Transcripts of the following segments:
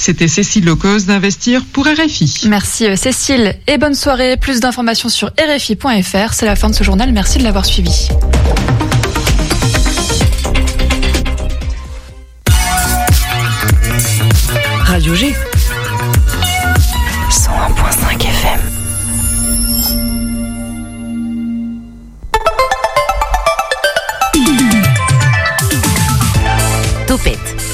C'était Cécile Locos d'Investir pour RFI. Merci euh, Cécile et bonne soirée. Plus d'informations sur RFI.fr. C'est la fin de ce journal. Merci de l'avoir suivi. Radio G.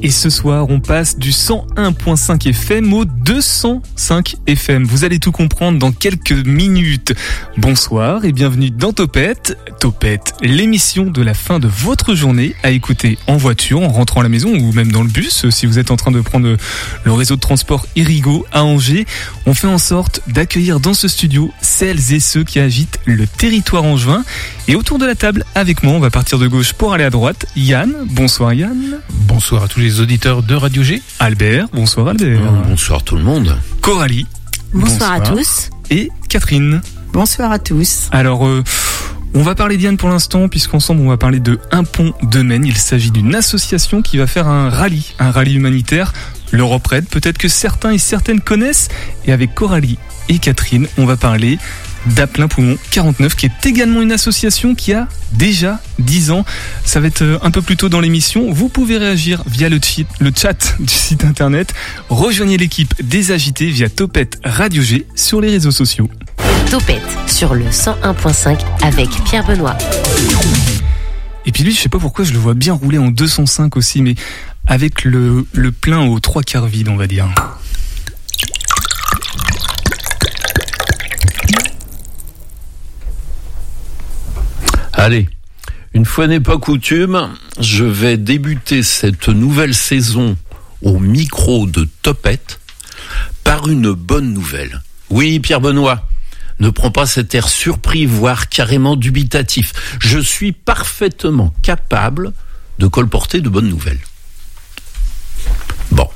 Et ce soir, on passe du 101.5 FM au 205 FM. Vous allez tout comprendre dans quelques minutes. Bonsoir et bienvenue dans Topette. Topette, l'émission de la fin de votre journée à écouter en voiture, en rentrant à la maison ou même dans le bus si vous êtes en train de prendre le réseau de transport Irigo à Angers. On fait en sorte d'accueillir dans ce studio celles et ceux qui agitent le territoire angevin. Et autour de la table, avec moi, on va partir de gauche pour aller à droite. Yann, bonsoir Yann. Bonsoir à tous les auditeurs de Radio G. Albert, bonsoir Albert. Bonsoir tout le monde. Coralie. Bonsoir, à tous. Et Catherine. Bonsoir à tous. Alors, euh, on va parler d'Yann pour l'instant, puisqu'ensemble on va parler de Un Pont de Maine. Il s'agit d'une association qui va faire un rallye, un rallye humanitaire, l'Europe Red. Peut-être que certains et certaines connaissent. Et avec Coralie et Catherine, on va parler d'Appelin Poumon 49, qui est également une association qui a déjà 10 ans. Ça va être euh, un peu plus tôt dans l'émission. Vous pouvez réagir via le, chat, le chat du site internet. Rejoignez l'équipe des agités via Topette Radio G sur les réseaux sociaux. Topette sur le 101.5 avec Pierre Benoît. Et puis lui, je sais pas pourquoi je le vois bien rouler en 205 aussi, mais avec le, le plein aux trois quarts vide, on va dire. Allez, une fois n'est pas coutume, je vais débuter cette nouvelle saison au micro de Topette par une bonne nouvelle. Oui, Pierre Benoît, ne prends pas cet air surpris, voire carrément dubitatif. Je suis parfaitement capable de colporter de bonnes nouvelles. Bon.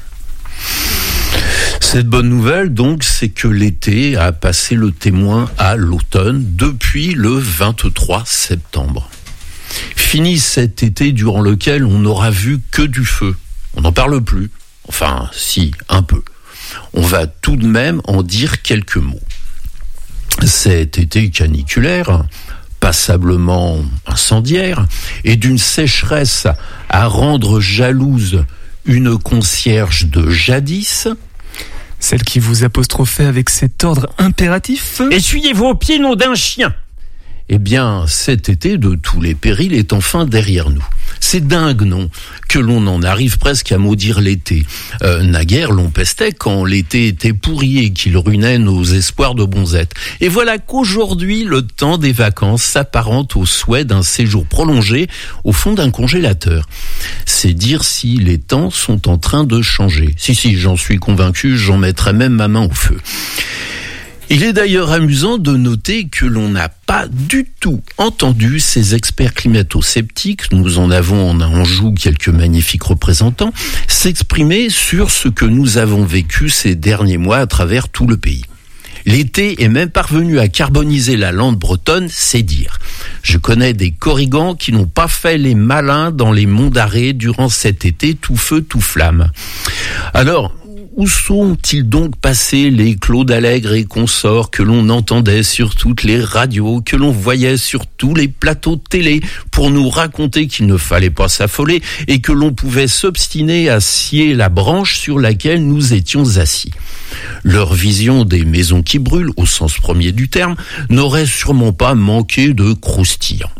Cette bonne nouvelle, donc, c'est que l'été a passé le témoin à l'automne depuis le 23 septembre. Fini cet été durant lequel on n'aura vu que du feu. On n'en parle plus. Enfin, si, un peu. On va tout de même en dire quelques mots. Cet été caniculaire, passablement incendiaire, et d'une sécheresse à rendre jalouse une concierge de jadis, Celle qui vous apostrophait avec cet ordre impératif. Essuyez vos pieds, nom d'un chien Eh bien, cet été de tous les périls est enfin derrière nous. C'est dingue, non? Que l'on en arrive presque à maudire l'été. Euh, naguère, l'on pestait quand l'été était pourri et qu'il ruinait nos espoirs de bonzette. Et voilà qu'aujourd'hui, le temps des vacances s'apparente au souhait d'un séjour prolongé au fond d'un congélateur. C'est dire si les temps sont en train de changer. Si, si, j'en suis convaincu, j'en mettrai même ma main au feu. Il est d'ailleurs amusant de noter que l'on n'a pas du tout entendu ces experts climato-sceptiques, nous en avons en Anjou quelques magnifiques représentants, s'exprimer sur ce que nous avons vécu ces derniers mois à travers tout le pays. L'été est même parvenu à carboniser la lande bretonne, c'est dire. Je connais des corrigans qui n'ont pas fait les malins dans les monts d'arrêt durant cet été tout feu, tout flamme. Alors, où sont-ils donc passés les Claude Allègre et consorts que l'on entendait sur toutes les radios, que l'on voyait sur tous les plateaux télé pour nous raconter qu'il ne fallait pas s'affoler et que l'on pouvait s'obstiner à scier la branche sur laquelle nous étions assis? Leur vision des maisons qui brûlent, au sens premier du terme, n'aurait sûrement pas manqué de croustillant.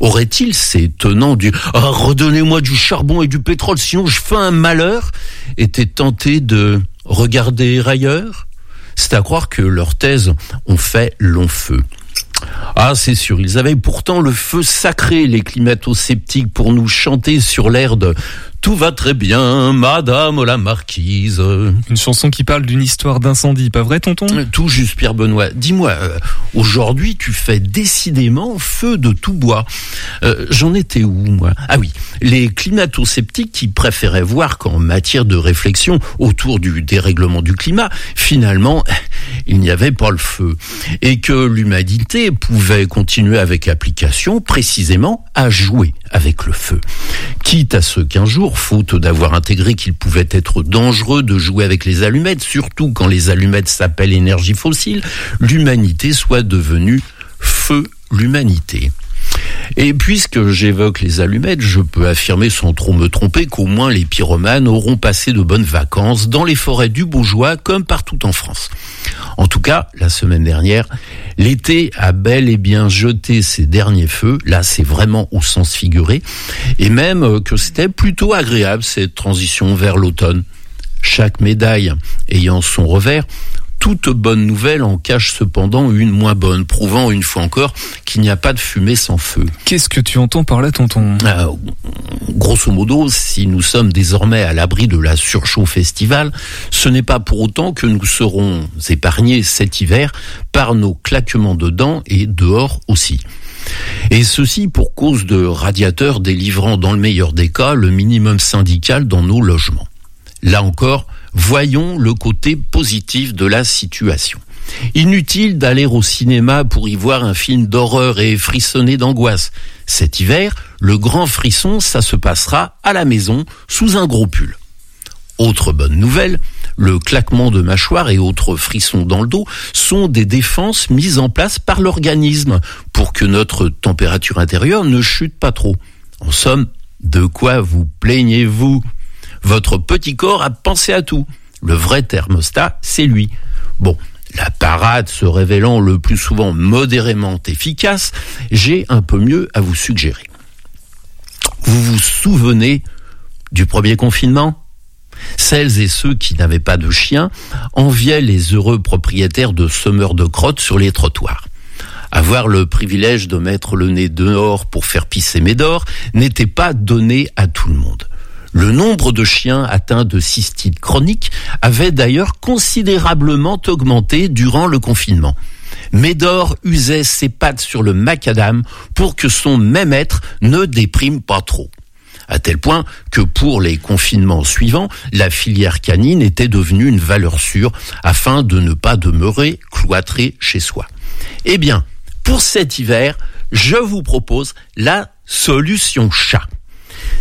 Aurait-il ces tenants du ah, redonnez-moi du charbon et du pétrole, sinon je fais un malheur été tentés de regarder ailleurs C'est à croire que leurs thèses ont fait long feu. Ah, c'est sûr, ils avaient pourtant le feu sacré, les climato-sceptiques, pour nous chanter sur l'air de tout va très bien, Madame la Marquise. Une chanson qui parle d'une histoire d'incendie, pas vrai, tonton? Tout juste, Pierre Benoît. Dis-moi, euh, aujourd'hui, tu fais décidément feu de tout bois. Euh, J'en étais où, moi? Ah oui, les climato-sceptiques qui préféraient voir qu'en matière de réflexion autour du dérèglement du climat, finalement, il n'y avait pas le feu. Et que l'humanité pouvait continuer avec application, précisément, à jouer avec le feu. Quitte à ce qu'un jour, faute d'avoir intégré qu'il pouvait être dangereux de jouer avec les allumettes, surtout quand les allumettes s'appellent énergie fossile, l'humanité soit devenue feu l'humanité. Et puisque j'évoque les allumettes, je peux affirmer sans trop me tromper qu'au moins les pyromanes auront passé de bonnes vacances dans les forêts du Beaujois comme partout en France. En tout cas, la semaine dernière, l'été a bel et bien jeté ses derniers feux. Là, c'est vraiment au sens figuré. Et même que c'était plutôt agréable cette transition vers l'automne. Chaque médaille ayant son revers, toute bonne nouvelle en cache cependant une moins bonne, prouvant une fois encore qu'il n'y a pas de fumée sans feu. Qu'est-ce que tu entends par là, tonton? Euh, Grosso modo, si nous sommes désormais à l'abri de la surchauffe estivale, ce n'est pas pour autant que nous serons épargnés cet hiver par nos claquements de dents et dehors aussi. Et ceci pour cause de radiateurs délivrant dans le meilleur des cas le minimum syndical dans nos logements. Là encore, voyons le côté positif de la situation. Inutile d'aller au cinéma pour y voir un film d'horreur et frissonner d'angoisse. Cet hiver, le grand frisson, ça se passera à la maison sous un gros pull. Autre bonne nouvelle, le claquement de mâchoire et autres frissons dans le dos sont des défenses mises en place par l'organisme pour que notre température intérieure ne chute pas trop. En somme, de quoi vous plaignez-vous? Votre petit corps a pensé à tout. Le vrai thermostat, c'est lui. Bon, la parade se révélant le plus souvent modérément efficace, j'ai un peu mieux à vous suggérer. Vous vous souvenez du premier confinement? Celles et ceux qui n'avaient pas de chien enviaient les heureux propriétaires de semeurs de crottes sur les trottoirs. Avoir le privilège de mettre le nez dehors pour faire pisser Médor n'était pas donné à tout le monde. Le nombre de chiens atteints de cystite chronique avait d'ailleurs considérablement augmenté durant le confinement. Médor usait ses pattes sur le macadam pour que son même être ne déprime pas trop. À tel point que pour les confinements suivants, la filière canine était devenue une valeur sûre afin de ne pas demeurer cloîtré chez soi. Eh bien, pour cet hiver, je vous propose la solution chat.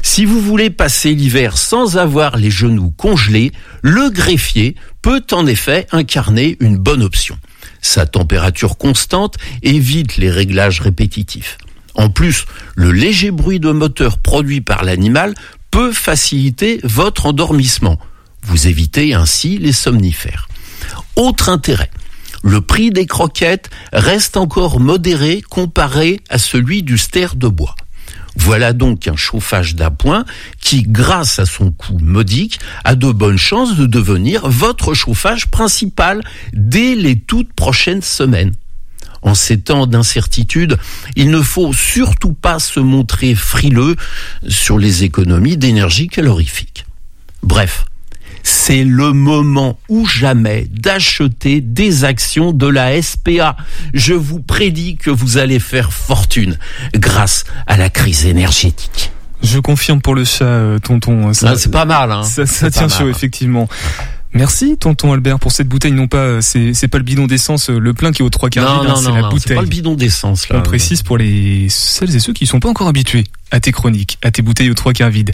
Si vous voulez passer l'hiver sans avoir les genoux congelés, le greffier peut en effet incarner une bonne option. Sa température constante évite les réglages répétitifs. En plus, le léger bruit de moteur produit par l'animal peut faciliter votre endormissement. Vous évitez ainsi les somnifères. Autre intérêt, le prix des croquettes reste encore modéré comparé à celui du ster de bois. Voilà donc un chauffage d'appoint qui, grâce à son coût modique, a de bonnes chances de devenir votre chauffage principal dès les toutes prochaines semaines. En ces temps d'incertitude, il ne faut surtout pas se montrer frileux sur les économies d'énergie calorifique. Bref, c'est le moment ou jamais d'acheter des actions de la SPA. Je vous prédis que vous allez faire fortune grâce à la crise énergétique. Je confirme pour le chat, euh, tonton. Ça, ah, c'est pas mal, hein. Ça, tient chaud, effectivement. Merci, tonton Albert, pour cette bouteille. Non pas, euh, c'est, c'est pas le bidon d'essence, euh, le plein qui est aux trois quarts vide, hein, c'est la bouteille. C'est pas le bidon d'essence, là. On précise pour les, celles et ceux qui sont pas encore habitués à tes chroniques, à tes bouteilles aux trois quarts vides.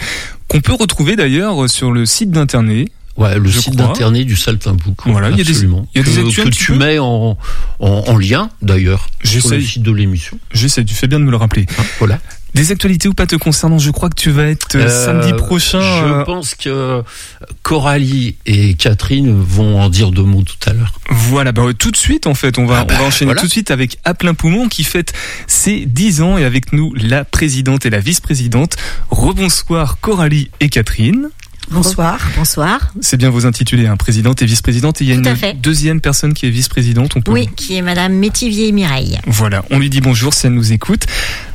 Qu'on peut retrouver d'ailleurs sur le site d'internet Ouais, le site d'internet du Saltimbook. Voilà, il y a des, y a des que, que tu mets en, en, en lien d'ailleurs sur le site de l'émission. J'essaie, tu fais bien de me le rappeler. Hein, voilà. Des actualités ou pas te concernant, je crois que tu vas être euh, samedi prochain. Je euh, pense que Coralie et Catherine vont en dire deux mots tout à l'heure. Voilà, bah, tout de suite en fait, on va, Ah bah, on va enchaîner voilà. tout de suite avec À plein poumon qui fête ses 10 ans et avec nous la présidente et la vice-présidente. Rebonsoir Coralie et Catherine. Bonsoir. Bonsoir. C'est bien vos intitulés, hein, présidente et vice-présidente. Et il y a Tout une deuxième personne qui est vice-présidente. On peut... Oui, qui est Madame Métivier Mireille. Voilà, on lui dit bonjour si elle nous écoute.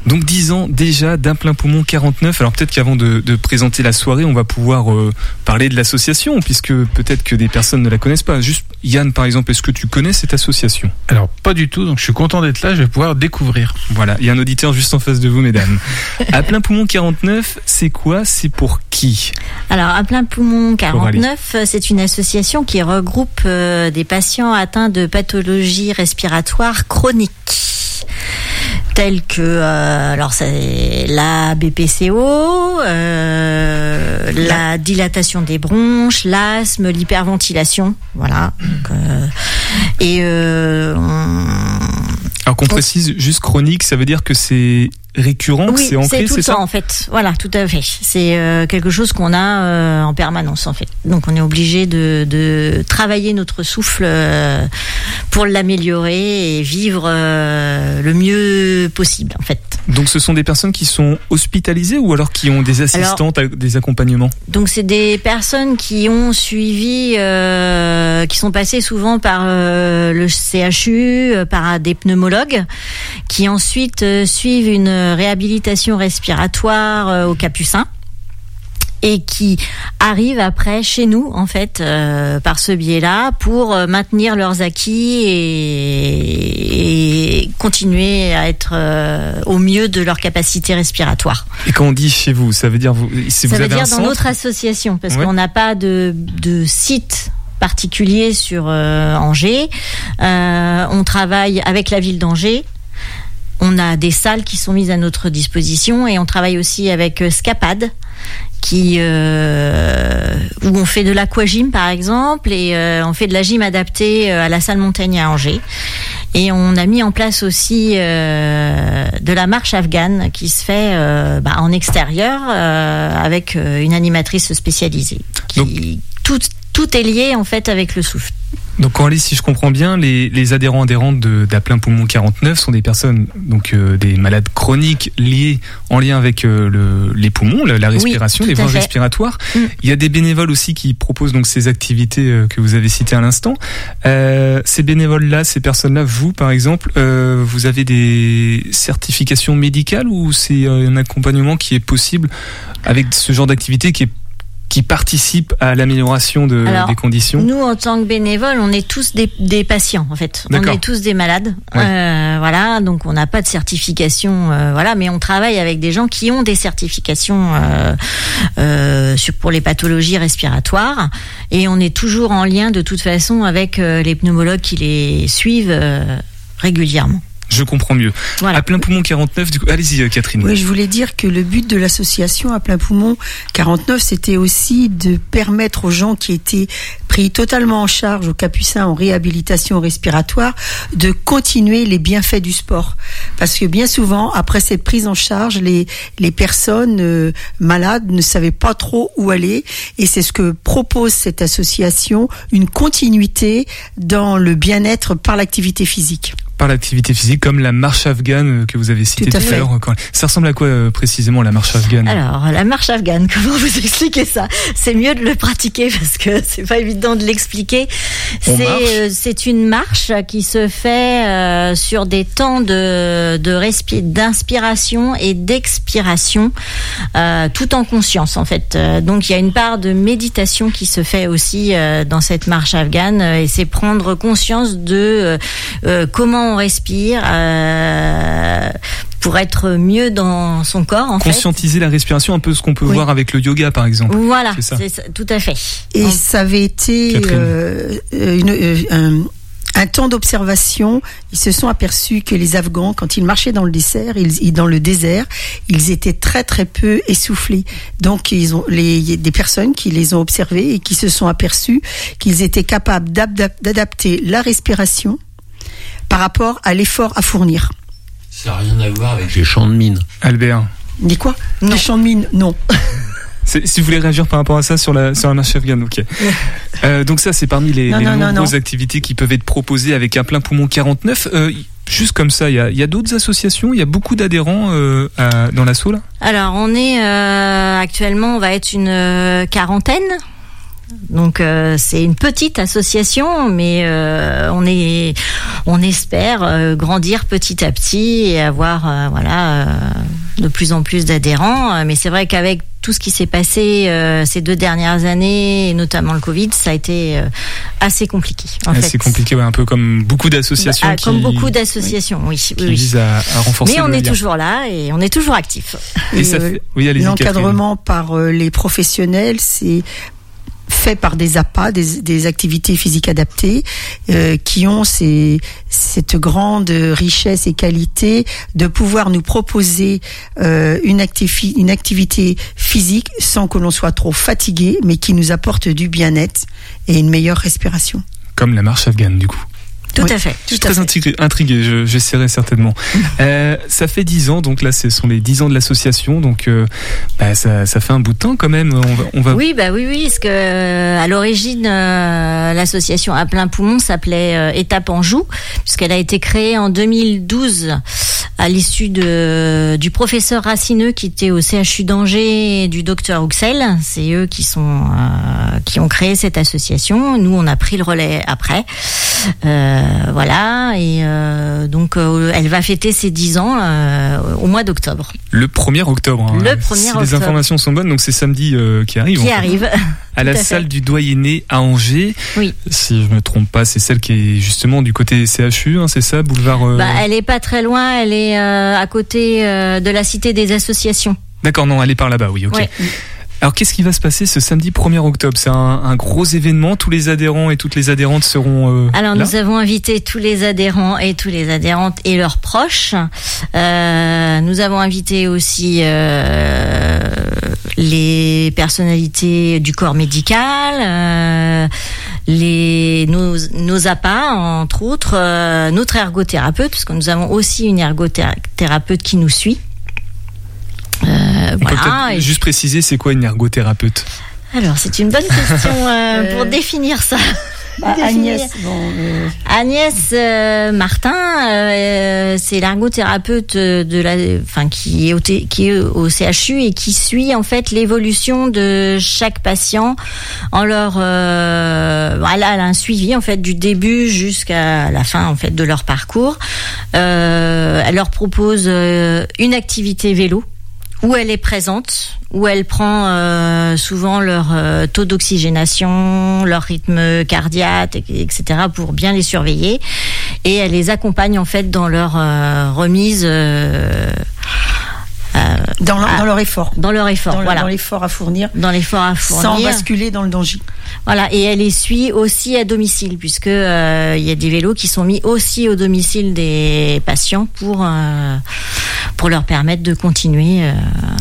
Donc 10 ans déjà d'un plein poumon 49. Alors peut-être qu'avant de, de présenter la soirée, on va pouvoir euh, parler de l'association, puisque peut-être que des personnes ne la connaissent pas. Juste Yann, par exemple, est-ce que tu connais cette association? Alors, pas du tout, donc je suis content d'être là, je vais pouvoir découvrir. Voilà, il y a un auditeur juste en face de vous, mesdames. à plein poumon 49, c'est quoi? C'est pour qui? Alors, à plein poumon Coralie. 49, euh, c'est une association qui regroupe euh, des patients atteints de pathologies respiratoires chroniques. Telles que euh, alors c'est la BPCO, euh, la dilatation des bronches, l'asthme, l'hyperventilation, voilà. Donc, et on- Alors qu'on précise, juste chronique, ça veut dire que c'est récurrent, oui, c'est ancré, tout c'est le ça en fait. Voilà, tout à fait. C'est euh, quelque chose qu'on a euh, en permanence en fait. Donc on est obligé de, de travailler notre souffle euh, pour l'améliorer et vivre le mieux possible en fait. Donc ce sont des personnes qui sont hospitalisées ou alors qui ont des assistantes, des accompagnements Donc c'est des personnes qui ont suivi, qui sont passées souvent par le CHU, par des pneumologues, qui ensuite suivent une réhabilitation respiratoire euh, au Capucin et qui arrivent après chez nous en fait euh, par ce biais-là pour euh, maintenir leurs acquis et, et continuer à être euh, au mieux de leur capacité respiratoire. Et quand on dit chez vous, ça veut dire vous, si Ça vous veut avez dire un dans centre notre association, parce Ouais. qu'on n'a pas de, de site particulier sur euh, Angers. Euh, on travaille avec la ville d'Angers. On a des salles qui sont mises à notre disposition et on travaille aussi avec euh, Scapad qui euh, où on fait de l'aquagym par exemple et euh, on fait de la gym adaptée à la salle Montaigne à Angers. Et on a mis en place aussi de la marche afghane qui se fait bah, en extérieur avec une animatrice spécialisée. Qui, tout, tout est lié en fait avec le souffle. Donc Coralie, si je comprends bien, les, les adhérents adhérentes plein poumon 49 sont des personnes, donc euh, des malades chroniques liés en lien avec euh, le, les poumons, la, respiration, les voies fait. respiratoires. Mm. Il y a des bénévoles aussi qui proposent donc ces activités euh, que vous avez citées à l'instant. Euh, ces bénévoles-là, ces personnes-là, vous par exemple, euh, vous avez des certifications médicales ou c'est euh, un accompagnement qui est possible avec ce genre d'activité qui est qui participe à l'amélioration de, des conditions Nous, en tant que bénévoles, on est tous des, des patients, en fait. On est tous des malades. Ouais. Euh, voilà, donc on n'a pas de certification, euh, voilà, mais on travaille avec des gens qui ont des certifications euh, euh, sur, pour les pathologies respiratoires. Et on est toujours en lien, de toute façon, avec euh, les pneumologues qui les suivent euh, régulièrement. Je comprends mieux. Voilà. À plein poumon 49, du coup, allez-y euh, Catherine. Oui, je voulais dire que le but de l'association à plein poumon 49, c'était aussi de permettre aux gens qui étaient pris totalement en charge au Capucin en réhabilitation respiratoire de continuer les bienfaits du sport. Parce que bien souvent, après cette prise en charge, les, les personnes euh, malades ne savaient pas trop où aller. Et c'est ce que propose cette association, une continuité dans le bien-être par l'activité physique. Par l'activité physique, comme la marche afghane euh, que vous avez citée Tout à l'heure. Ça ressemble à quoi euh, précisément la marche afghane? Alors, la marche afghane, comment vous expliquer ça? C'est mieux de le pratiquer parce que c'est pas évident de l'expliquer. C'est euh, c'est une marche qui se fait euh, sur des temps de, d'inspiration et d'expiration, euh, tout en conscience en fait. Donc il y a une part de méditation qui se fait aussi dans cette marche afghane et c'est prendre conscience de euh, comment on respire. euh, pour être mieux dans son corps, en fait. Conscientiser la respiration, un peu ce qu'on peut Oui. voir avec le yoga par exemple. Voilà, ça. ça, tout à fait. Et ça avait été euh, une, euh, un, un temps d'observation. Ils se sont aperçus que les Afghans, quand ils marchaient dans le désert, ils, dans le désert, ils étaient très très peu essoufflés. Donc ils ont les il y a des personnes qui les ont observés et qui se sont aperçus qu'ils étaient capables d'adap- d'adapter la respiration par rapport à l'effort à fournir. Ça n'a rien à voir avec les champs de mine. Albert, Dit quoi? Les champs de mine Non. si vous voulez réagir par rapport à ça sur la, sur la marche afghane, ok. Euh, donc ça, c'est parmi les, Non, les non, non, nombreuses non. activités qui peuvent être proposées avec un plein poumon 49. Euh, juste comme ça, il y a, il y a d'autres associations, il y a beaucoup d'adhérents euh, dans l'assaut là Alors, on est euh, actuellement, on va être une quarantaine. Donc euh, c'est une petite association, mais euh, on est, on espère euh, grandir petit à petit et avoir euh, voilà euh, de plus en plus d'adhérents. Mais c'est vrai qu'avec tout ce qui s'est passé euh, ces deux dernières années, et notamment le Covid, ça a été euh, assez compliqué. C'est compliqué, ouais, un peu comme beaucoup d'associations Bah, comme beaucoup d'associations, oui. qui oui, oui. visent à, à renforcer Mais on le est lien. toujours là et on est toujours actif. Et ça euh, fait... Oui. L'encadrement par euh, les professionnels, c'est fait par des APA, des, activités physiques adaptées, euh, qui ont cette grande richesse et qualité de pouvoir nous proposer euh, une, une activité physique sans que l'on soit trop fatigué, mais qui nous apporte du bien-être et une meilleure respiration. Comme la marche afghane, du coup. Tout Oui. à fait. Je suis très intrigué, intrigué je- j'essaierai certainement. Euh, ça fait dix ans, donc là, ce sont les dix ans de l'association, donc euh, bah, ça, ça fait un bout de temps quand même. On va, on va... Oui, bah oui, oui, parce que euh, à l'origine, euh, l'association à plein poumon s'appelait euh, Étape Anjou, puisqu'elle a été créée en 2012 à l'issue de du professeur Racineux qui était au CHU d'Angers et du docteur Huxel. C'est eux qui sont euh, qui ont créé cette association. Nous, on a pris le relais après. Euh, voilà, et euh, donc euh, elle va fêter ses 10 ans au mois d'octobre. Le 1er octobre. hein. Le 1er si les informations sont bonnes, donc c'est samedi qui arrive. Qui fait. arrive À la fait. salle du Doyenné à Angers. Oui. Si je me trompe pas, c'est celle qui est justement du côté CHU, hein, c'est ça, boulevard. euh, Bah, elle est pas très loin, elle est euh, à côté euh, de la cité des associations. D'accord, non, elle est par là-bas, oui, ok. Ouais. Alors qu'est-ce qui va se passer ce samedi 1er octobre? C'est un, un gros événement, tous les adhérents et toutes les adhérentes seront euh, Alors là? nous avons invité tous les adhérents et tous les adhérentes et leurs proches. Euh, nous avons invité aussi euh, les personnalités du corps médical, euh, les nos, nos APA entre autres, euh, notre ergothérapeute parce que nous avons aussi une ergothérapeute qui nous suit. Euh, On peut voilà. juste préciser c'est quoi une ergothérapeute Alors c'est une bonne question euh, Euh, pour définir ça. Bah. Agnès, bon, euh, Agnès euh, Martin, euh, c'est l'ergothérapeute de la, enfin qui est au T- qui est au CHU et qui suit en fait l'évolution de chaque patient en leur, euh, elle, a, elle a un suivi en fait du début jusqu'à la fin en fait de leur parcours. Euh, elle leur propose euh, une activité vélo où elle est présente, où elle prend euh, souvent leur euh, taux d'oxygénation, leur rythme cardiaque, et- etc., pour bien les surveiller. Et elle les accompagne en fait dans leur euh, remise, euh, euh, dans, leur, Ah. dans leur effort, dans leur effort, dans, le- voilà, dans l'effort à fournir, dans l'effort à sans fournir. basculer dans le danger. Voilà, et elle les suit aussi à domicile, puisque euh, il y a des vélos qui sont mis aussi au domicile des patients pour euh, pour leur permettre de continuer. euh,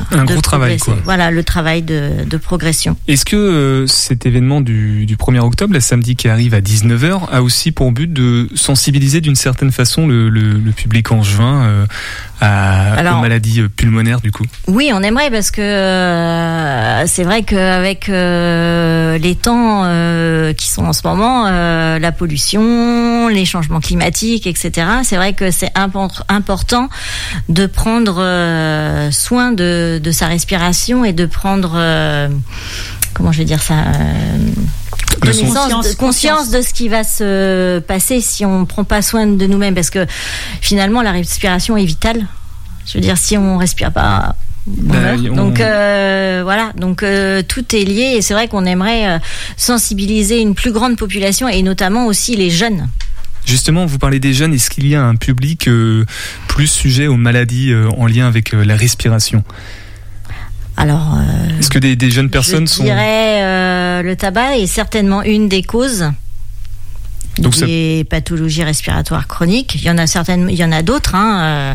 Un de gros travail, quoi. Voilà, le travail de, de progression. Est-ce que euh, cet événement du, du 1er octobre, la samedi qui arrive à 19h, a aussi pour but de sensibiliser d'une certaine façon le, le, le public angevin euh, à, Alors- aux maladies euh, pulmonaires du coup Oui, on aimerait parce que euh, c'est vrai qu'avec euh, les temps euh, qui sont en ce moment, euh, la pollution, les changements climatiques, etc. C'est vrai que c'est impor- important de prendre soin de, de sa respiration et de prendre euh, comment je vais dire ça. euh, De de- Conscience, de ce qui va se passer si on prend pas soin de nous-mêmes parce que finalement la respiration est vitale. Je veux dire si on respire pas on meurt. on- Donc euh, voilà, donc euh, tout est lié et c'est vrai qu'on aimerait euh, sensibiliser une plus grande population et notamment aussi les jeunes. Justement, vous parlez des jeunes, est-ce qu'il y a un public euh, plus sujet aux maladies euh, en lien avec euh, la respiration? Alors euh, Est-ce que des, des jeunes personnes je sont... dirais euh, le tabac est certainement une des causes Donc ça- des pathologies respiratoires chroniques. Il y en a certaines, il y en a d'autres, hein, euh,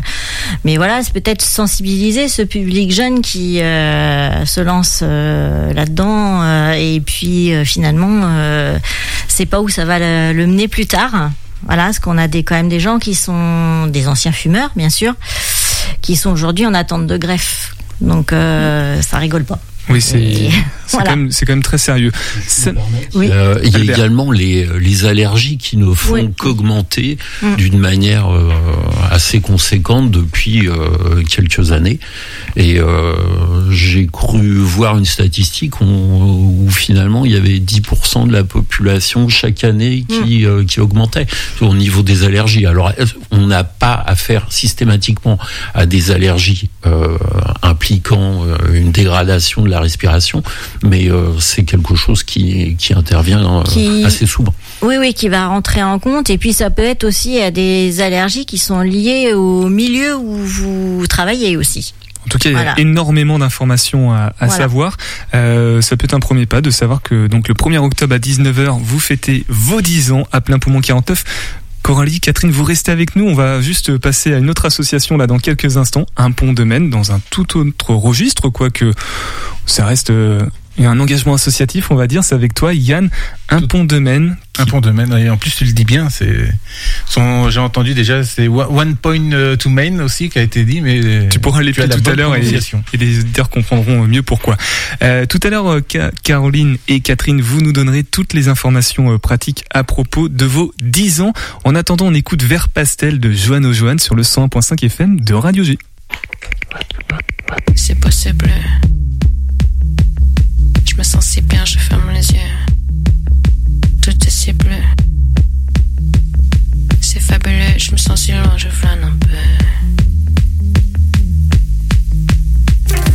mais voilà, c'est peut-être sensibiliser ce public jeune qui euh, se lance là-dedans et puis finalement, c'est pas où ça va le, le mener plus tard. Voilà, parce qu'on a des quand même des gens qui sont des anciens fumeurs, bien sûr, qui sont aujourd'hui en attente de greffe. Donc euh, ça rigole pas. Oui, c'est Et c'est voilà. quand, même- c'est quand même très sérieux. Ça- Oui. Euh, il y a également les, les allergies qui ne font Oui. qu'augmenter Mm. d'une manière euh, assez conséquente depuis euh, quelques années. Et euh, j'ai cru voir une statistique où, où finalement il y avait 10% de la population chaque année qui, euh, qui augmentait au niveau des allergies. Alors on n'a pas affaire systématiquement à des allergies euh, impliquant euh, une dégradation de la respiration, mais euh, c'est quelque chose qui, qui intervient euh, Qui- assez souvent. Oui, oui, qui va rentrer en compte. Et puis ça peut être aussi à des allergies qui sont liées au milieu où vous travaillez aussi. En tout cas, il y a Voilà. énormément d'informations à, à Voilà. savoir. Euh, ça peut être un premier pas de savoir que donc le 1er octobre à 19h, vous fêtez vos 10 ans à plein poumon 49. Coralie, Catherine, vous restez avec nous. On va juste passer à une autre association là dans quelques instants, un pont de Maine, dans un tout autre registre, quoique ça reste euh, un engagement associatif, on va dire. C'est avec toi, Yann, un Tout- pont de Maine. Un pont de Maine, et en plus tu le dis bien, c'est son j'ai entendu déjà c'est One Point euh, to Main aussi qui a été dit mais Tu pourras as l'épeler tout à l'heure et, et les auditeurs comprendront mieux pourquoi. Euh, tout à l'heure, euh, Ca- Caroline et Catherine, vous nous donnerez toutes les informations euh, pratiques à propos de vos 10 ans. En attendant, on écoute Vert Pastel de Joanne O'Joanne sur le 101.5 FM de Radio G. C'est possible. Je me sens si bien, je ferme les yeux. Tout est si bleu. C'est fabuleux, je me sens si loin, je flâne un peu.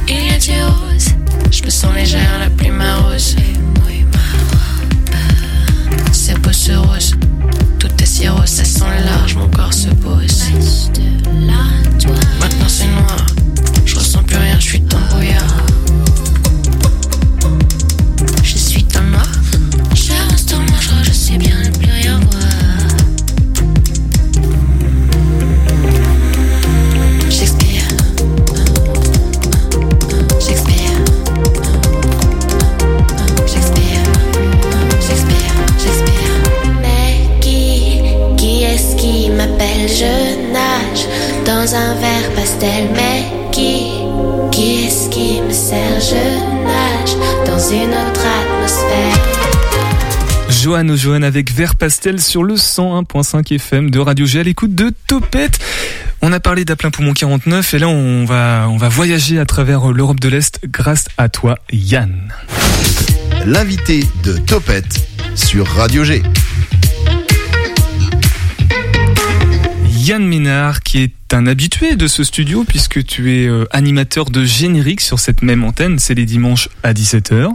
Il y a du rose, je me sens légère, la plume rose. C'est beau ce rose, tout est si rose, ça sent large, mon corps se pose. Maintenant c'est noir, je ressens plus rien, je suis dans brouillard. Dans un verre pastel. Mais qui, qui est-ce qui me sert? Je nage dans une autre atmosphère. Joanne O'Joanne avec Vert Pastel sur le 101.5 FM de Radio G à l'écoute de Topette. On a parlé d'à plein poumon 49 et là on va, on va voyager à travers l'Europe de l'Est grâce à toi Yann. L'invité de Topette sur Radio G. Yann Ménard, qui est un habitué de ce studio, puisque tu es euh, animateur de générique sur cette même antenne, c'est les dimanches à 17h,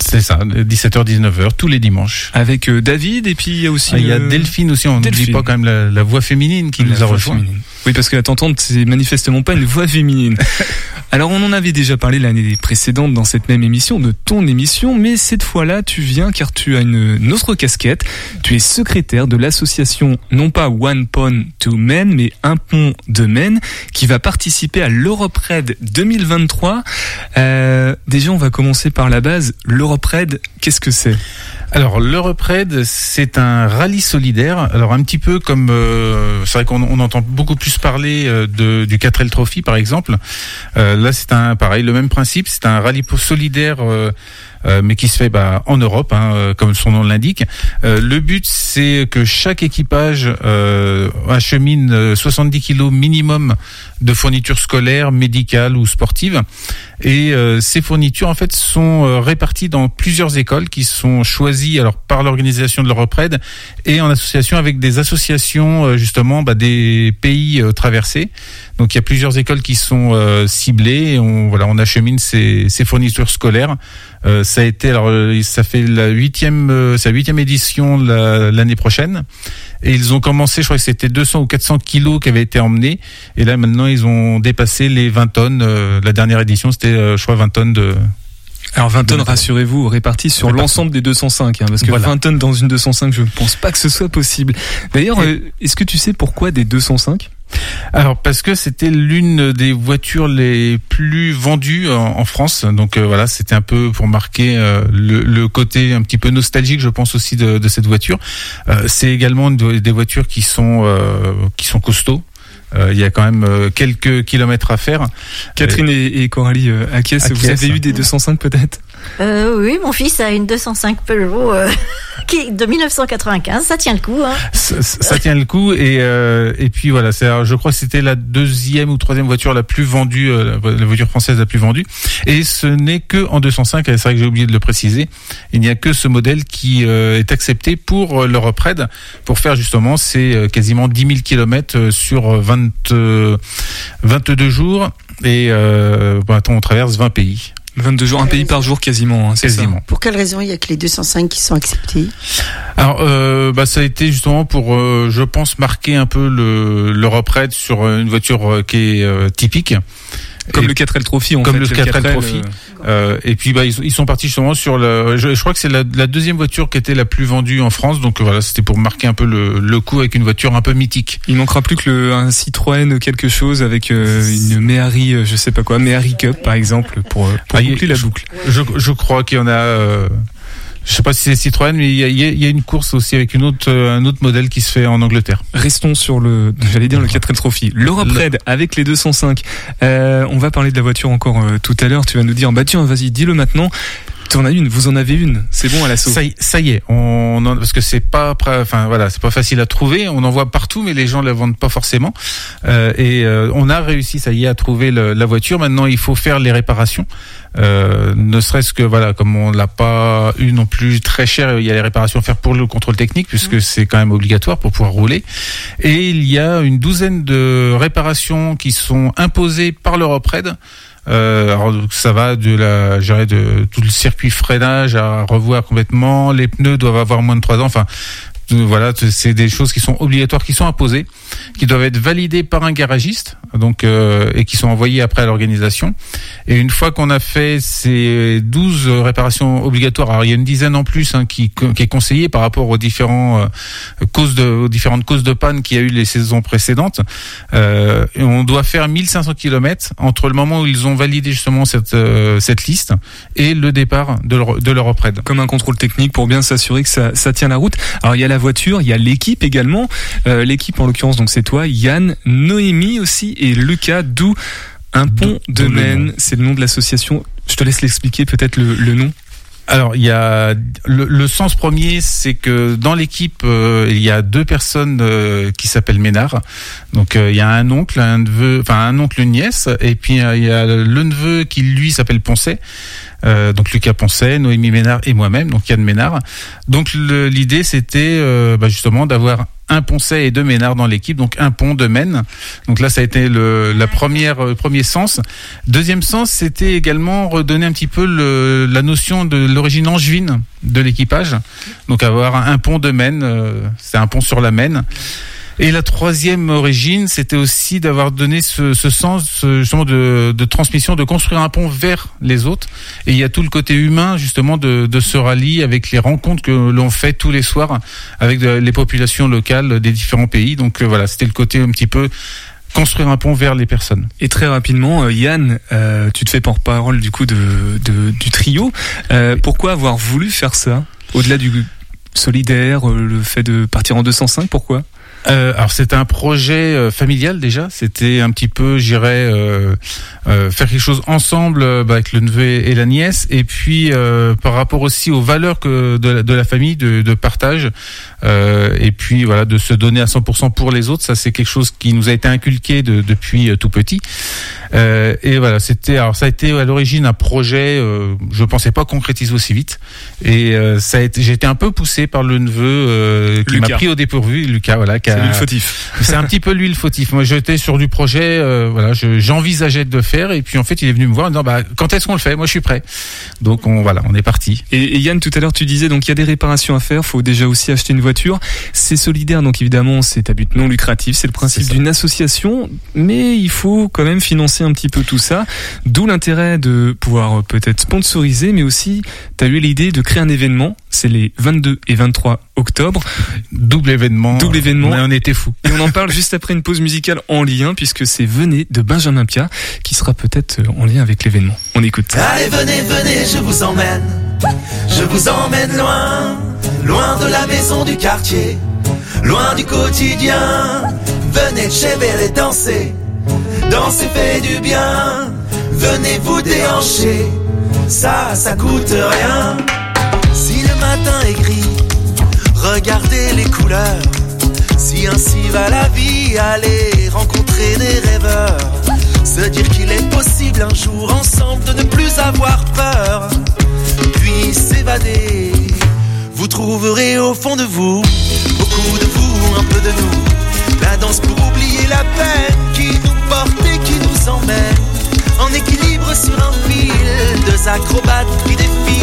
C'est ça, 17h 19h tous les dimanches. avec euh, David, et puis il y a aussi... Ah, il y a euh, Delphine aussi, on n'oublie Delphine. pas quand même la, la voix féminine qui la nous a rejoint. féminine. Oui, parce que la tentante, c'est manifestement pas une voix féminine. Alors, on en avait déjà parlé l'année précédente dans cette même émission, de ton émission, mais cette fois-là, tu viens car tu as une, une autre casquette. Tu es secrétaire de l'association, non pas One Pond to Men, mais Un Pont de Men, qui va participer à l'Europe Red 2023. Euh, déjà, on va commencer par la base. L'Europe Red, qu'est-ce que c'est? Alors l'Europe Raid, c'est un rallye solidaire. Alors un petit peu comme euh, c'est vrai qu'on on entend beaucoup plus parler euh, de, du 4L Trophy par exemple. Euh, là c'est un pareil le même principe. C'est un rallye solidaire. Euh, mais qui se fait bah, en Europe, hein, euh, comme son nom l'indique. Euh, le but, c'est que chaque équipage achemine euh, 70 kilos minimum de fournitures scolaires, médicales ou sportives. Et ces fournitures, en fait, sont réparties dans plusieurs écoles qui sont choisies alors par l'organisation de l'Europraid et en association avec des associations justement bah, des pays traversés. Donc il y a plusieurs écoles qui sont euh, ciblées. Et on voilà, on achemine ces, ces fournitures scolaires. Euh, ça a été alors euh, ça fait la huitième, euh, sa huitième édition la- l'année prochaine. Et ils ont commencé, je crois que c'était 200 ou 400 kilos qui avaient été emmenés. Et là maintenant ils ont dépassé les 20 tonnes. Euh, la dernière édition c'était, euh, je crois, 20 tonnes de. Alors 20 tonnes, rassurez-vous, réparties sur l'ensemble des 205, hein, parce que Voilà. 20 tonnes dans une 205, je ne pense pas que ce soit possible. D'ailleurs, euh, est-ce que tu sais pourquoi des 205 Alors parce que c'était l'une des voitures les plus vendues en, en France, donc euh, voilà, c'était un peu pour marquer euh, le, le côté un petit peu nostalgique, je pense aussi de, de cette voiture. Euh, c'est également une- des voitures qui sont euh, qui sont costauds. Euh, il y a quand même euh, quelques kilomètres à faire. Catherine et, et Coralie euh, Akies, vous avez eu des 205 peut-être? Euh, oui, mon fils a une 205 Peugeot euh, qui de 1995. Ça tient le coup. Hein. ça, tient le coup et euh, puis voilà je crois que c'était la deuxième ou troisième voiture la plus vendue euh, la voiture française la plus vendue et ce n'est que en 205 et c'est vrai que j'ai oublié de le préciser il n'y a que ce modèle qui est accepté pour l'Europe Red pour faire justement ces quasiment 10 000 kilomètres sur 20 euh, 22 jours et bah, on traverse 20 pays 22 jours, un pays par jour quasiment. hein, ça quasiment Pour quelle raison il y a que les 205 qui sont acceptés? Alors, euh, bah, ça a été justement pour, euh, je pense, marquer un peu le l'Europe Red sur une voiture euh, qui est euh, typique. Comme Et- le 4L Trophy, en comme fait. le 4L Trophy. euh, et puis, bah, ils, ils sont partis justement sur le. Je, je crois que c'est la, la deuxième voiture qui était la plus vendue en France. Donc voilà, c'était pour marquer un peu le, le coup avec une voiture un peu mythique. Il manquera plus que le, un Citroën quelque chose avec euh, une Méhari, euh, je sais pas quoi, Méhari Cup par exemple, pour, euh, pour Ah, boucler la boucle. Je, je crois qu'il y en a. Euh, je sais pas si c'est Citroën, mais il y, a, y a- une course aussi avec une autre, euh, un autre modèle qui se fait en Angleterre. Restons sur le, j'allais dire le 4L Trophy. L'Europe Le- Red avec les 205. Euh, on va parler de la voiture encore euh, tout à l'heure. Tu vas nous dire, bah tiens, vas-y, dis-le maintenant. Tu en as une, vous en avez une. C'est bon à l'assaut. Ça ça y est, on en- parce que c'est pas, enfin voilà, c'est pas facile à trouver. On en voit partout, mais les gens la vendent pas forcément. Euh, et euh, on a réussi, ça y est, à trouver le- la voiture. Maintenant, il faut faire les réparations. Euh, ne serait-ce que voilà, comme on l'a pas eu non plus très cher, il y a les réparations à faire pour le contrôle technique, puisque c'est quand même obligatoire pour pouvoir rouler. Et il y a une douzaine de réparations qui sont imposées par l'Europe Red. Euh, alors ça va de la, de tout le circuit freinage à revoir complètement. Les pneus doivent avoir moins de 3 ans. Enfin, voilà, c'est des choses qui sont obligatoires, qui sont imposées, qui doivent être validées par un garagiste, donc euh, et qui sont envoyées après à l'organisation. Et une fois qu'on a fait ces 12 réparations obligatoires, alors il y a une dizaine en plus hein, qui, qui est conseillé par rapport aux différents euh, causes de, aux différentes causes de panne qu'il y a eu les saisons précédentes. Euh, et on doit faire 1500 km entre le moment où ils ont validé justement cette euh, cette liste et le départ de leur de l'Europe Red. Comme un contrôle technique pour bien s'assurer que ça, ça tient la route. Alors il y a la voiture, il y a l'équipe également. Euh, l'équipe en l'occurrence, donc c'est toi, Yann, Noémie aussi et Lucas, d'où un pont de Maine. C'est le nom de l'association. Je te laisse l'expliquer peut-être le, le nom. Alors il y a le, le sens premier, c'est que dans l'équipe euh, il y a deux personnes euh, qui s'appellent Ménard. Donc euh, il y a un oncle, un neveu, enfin un oncle, une nièce, et puis il y a le neveu qui lui s'appelle Poncet. Donc Lucas Poncet, Noémie Ménard et moi-même, donc Yann Ménard. Donc l'idée c'était bah, justement d'avoir un Poncet et deux Ménard dans l'équipe, donc un pont de Maine. Donc là ça a été le la première euh, premier sens. Deuxième sens, c'était également redonner un petit peu le, la notion de l'origine angevine de l'équipage. Donc avoir un, un pont de Maine, euh, c'est un pont sur la Maine. Et la troisième origine, c'était aussi d'avoir donné ce, ce sens justement de, de transmission, de construire un pont vers les autres. Et il y a tout le côté humain justement de, de ce rallye avec les rencontres que l'on fait tous les soirs avec les populations locales des différents pays. Donc euh, voilà, c'était le côté un petit peu construire un pont vers les personnes. Et très rapidement, euh, Yann, euh, tu te fais porte-parole du coup de, du trio. Pourquoi avoir voulu faire ça? Au-delà du solidaire, le fait de partir en 205, pourquoi? Euh, alors c'était un projet euh, familial déjà. C'était un petit peu, j'irais, euh, euh, faire quelque chose ensemble euh, bah, avec le neveu et la nièce, et puis euh, par rapport aussi aux valeurs que de la, de la famille, de, de partage, euh, et puis voilà, de se donner à 100% pour les autres. Ça c'est quelque chose qui nous a été inculqué de- depuis tout petit. Euh, et voilà, c'était alors ça a été à l'origine un projet. Euh, je pensais pas concrétiser aussi vite, et euh, ça a été, j'ai été un peu poussé par le neveu euh, qui m'a Lucas. pris au dépourvu, Lucas, voilà, qui C'est lui le fautif. c'est un petit peu lui le fautif. Moi, j'étais sur du projet, euh, voilà, je- j'envisageais de le faire, et puis en fait, il est venu me voir en disant, bah, quand est-ce qu'on le fait? Moi, je suis prêt. Donc, on, voilà, on est parti. Et, et Yann, tout à l'heure, tu disais donc il y a des réparations à faire. Faut déjà aussi acheter une voiture. C'est solidaire, donc évidemment, c'est à but non lucratif. C'est le principe d'une association, mais il faut quand même financer un petit peu tout ça. D'où l'intérêt de pouvoir euh, peut-être sponsoriser, mais aussi, tu as eu l'idée de créer un événement. C'est les 22 et 23 octobre. Double événement. Double événement. On, on était fous. Et on en parle juste après une pause musicale en lien, puisque c'est Venez de Benjamin Pia, qui sera peut-être euh, en lien avec l'événement. On écoute. Allez, venez, venez, je vous emmène. Je vous emmène loin, loin de la maison du quartier, loin du quotidien. venez chez et danser. Danser fait du bien, venez vous déhancher. Ça, ça coûte rien. Matin est gris, regardez les couleurs. Si ainsi va la vie, allez rencontrer des rêveurs. Se dire qu'il est possible un jour ensemble de ne plus avoir peur. Puis s'évader. Vous trouverez au fond de vous beaucoup de vous, un peu de nous. La danse pour oublier la peine qui nous porte et qui nous emmène. En équilibre sur un fil, deux acrobates qui défilent.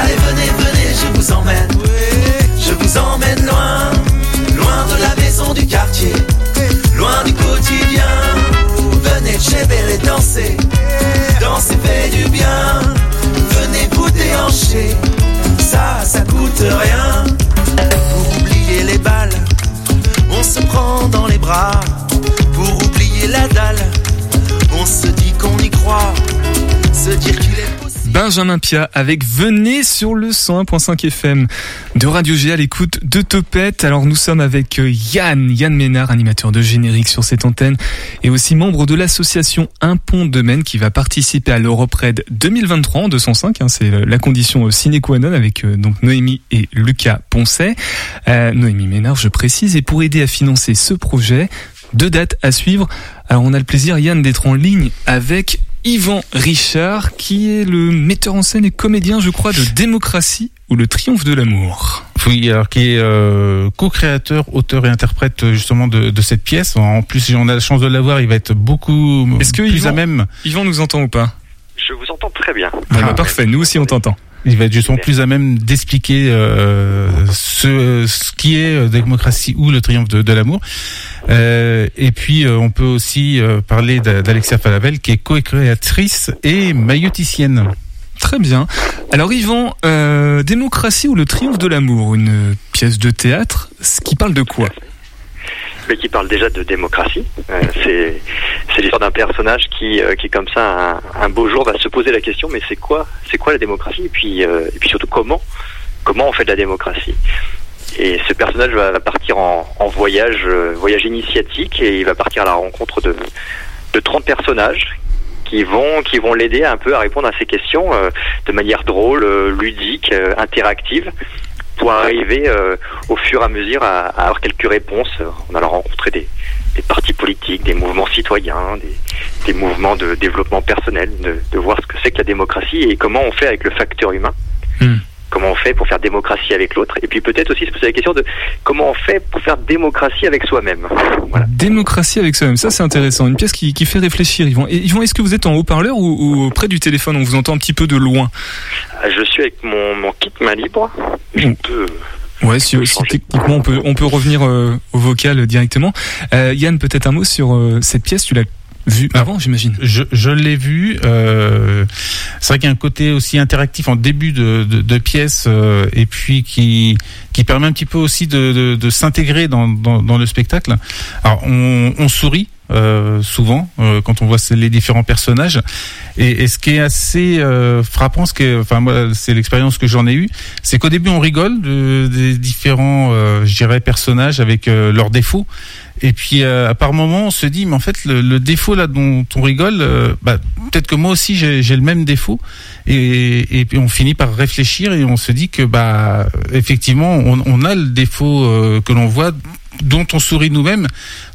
Allez, venez, venez, je vous emmène. Je vous emmène loin, loin de la maison du quartier, loin du quotidien. Benjamin Pia avec Venez sur le 101.5 FM de Radio G à l'écoute de Topette. Alors nous sommes avec euh, Yann, Yann Ménard, animateur de générique sur cette antenne et aussi membre de l'association Un Pont de Maine qui va participer à l'Europe Red 2023 en 205. Hein, C'est la condition euh, sine qua non avec euh, donc Noémie et Lucas Poncet. Euh, Noémie Ménard, je précise. Et pour aider à financer ce projet, deux dates à suivre. Alors on a le plaisir, Yann, d'être en ligne avec Yvan Richard, qui est le metteur en scène et comédien, je crois, de Démocratie ou le triomphe de l'amour. Oui, alors qui est euh, co-créateur, auteur et interprète euh, justement de, de cette pièce. En plus, si on a la chance de l'avoir, il va être beaucoup Est-ce que plus Yvan, à même. Yvan nous entend ou pas? Je vous entends très bien. Bon, bah, Parfait, nous aussi on t'entend. Il va être justement plus à même d'expliquer euh, ce, qui est euh, démocratie ou le triomphe de, l'amour. Euh, et puis on peut aussi parler d'A- d'Alexia Falavel qui est co-créatrice et mailloticienne. Très bien. Alors Yvan, Démocratie ou le triomphe de l'amour, une pièce de théâtre, ce qui parle de quoi? Qui parle déjà de démocratie. Euh, c'est l'histoire d'un personnage qui, euh, qui comme ça, un, beau jour, va se poser la question mais c'est quoi, c'est quoi la démocratie? Et puis, euh, et puis surtout comment, comment on fait de la démocratie? Et ce personnage va, partir en, voyage, voyage initiatique, et il va partir à la rencontre de, de 30 personnages qui vont qui vont l'aider un peu à répondre à ces questions de manière drôle, ludique, interactive, pour arriver euh, au fur et à mesure à, avoir quelques réponses euh, en allant rencontrer des, partis politiques, des mouvements citoyens, des, mouvements de développement personnel, de, de voir ce que c'est que la démocratie et comment on fait avec le facteur humain. Hmm. Comment on fait pour faire démocratie avec l'autre Et puis peut-être aussi se poser la question de comment on fait pour faire démocratie avec soi-même. Voilà. Démocratie avec soi-même, ça c'est intéressant. Une pièce qui, qui fait réfléchir, Yvan. Et Yvan, est-ce que vous êtes en haut-parleur ou, ou près du téléphone? On vous entend un petit peu de loin. Euh, Je suis avec mon, mon kit main libre. Je peux Ouais, si, si techniquement on peut, on peut revenir euh, au vocal directement. Euh, Yann, peut-être un mot sur euh, cette pièce? Tu l'as vue avant, j'imagine. Je, je l'ai vu. Euh, c'est vrai qu'il y a un côté aussi interactif en début de, de, de pièce euh, et puis qui qui permet un petit peu aussi de, de, de s'intégrer dans, dans, dans le spectacle. Alors on, on sourit. Euh, souvent euh, quand on voit les différents personnages. Et, ce qui est assez euh, frappant ce enfin moi c'est l'expérience que j'en ai eue c'est qu'au début on rigole de, des différents je personnages avec leurs défauts. Et puis à par moment on se dit mais en fait le, défaut là dont on rigole bah, peut-être que moi aussi j'ai le même défaut. Et, puis on finit par réfléchir et on se dit que bah effectivement on, a le défaut que l'on voit dont on sourit nous-mêmes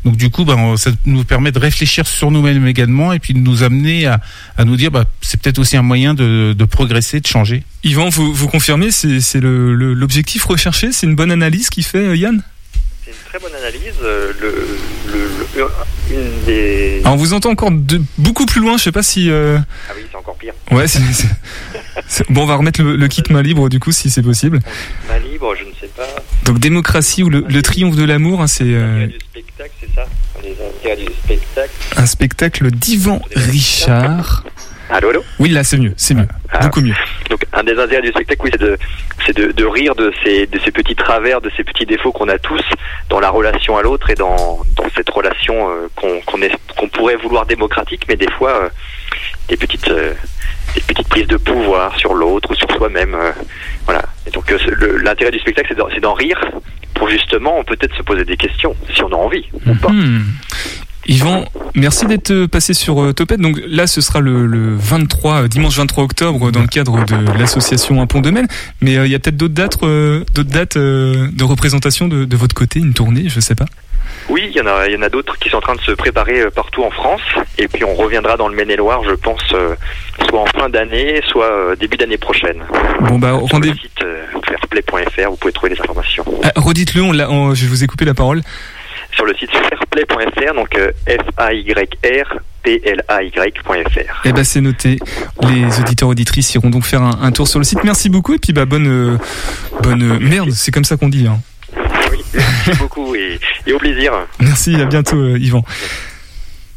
donc du coup bah, on- ça nous permet de réfléchir sur nous-mêmes également et puis de nous amener à, à nous dire bah, c'est peut-être aussi un moyen de, de progresser de changer Yvan, vous, vous confirmez, c'est l'objectif recherché, c'est une bonne analyse qui fait euh, Yann? C'est une très bonne analyse. euh, Le, le, le- une des. Alors on vous entend encore de, beaucoup plus loin, je sais pas si... euh, Ah oui, Ouais, c'est- c'est- c'est- bon, on va remettre le, le kit main libre du coup si c'est possible. Main libre, je ne sais pas. Donc démocratie ou le, le triomphe de l'amour, hein, c'est euh, Du spectacle, c'est ça Les du spectacle. un spectacle d'Yvan Richard. Allô, allô Oui, là c'est mieux, c'est mieux, Ah. beaucoup mieux. Donc un des intérêts du spectacle, oui, c'est de, c'est de, de rire de ces, de ces petits travers, de ces petits défauts qu'on a tous dans la relation à l'autre et dans, dans cette relation euh, qu'on qu'on est- qu'on pourrait vouloir démocratique, mais des fois euh, des petites euh, des petites prises de pouvoir sur l'autre ou sur soi-même. euh, voilà. Et donc euh, l'intérêt du spectacle, c'est d'en- rire pour justement peut-être se poser des questions, si on a envie ou pas. Hmm. Yvan, merci d'être passé sur Topette. Donc là, ce sera le, le 23, euh, dimanche 23 octobre, dans le cadre de l'association Un Pont de Maine. Mais il y a peut-être d'autres dates, d'autres dates de représentation de, de votre côté, une tournée, je sais pas. Oui, il y en a, il y en a d'autres qui sont en train de se préparer euh, partout en France. Et puis on reviendra dans le Maine-et-Loire, je pense, euh, soit en fin d'année, soit euh, début d'année prochaine. Bon bah Sur le rendez site euh, fairplay.fr, vous pouvez trouver les informations. ah, redites-le, on l'a- on- je vous ai coupé la parole. Sur le site fairplay.fr, donc F-A-Y-R P-L-A-Y.fr. Eh ben c'est noté. Les auditeurs auditrices iront donc faire un, un tour sur le site. Merci beaucoup et puis bah bonne euh, bonne euh, merde, c'est comme ça qu'on dit. Hein. Merci beaucoup et, et au plaisir. Merci, à bientôt euh, Yvan.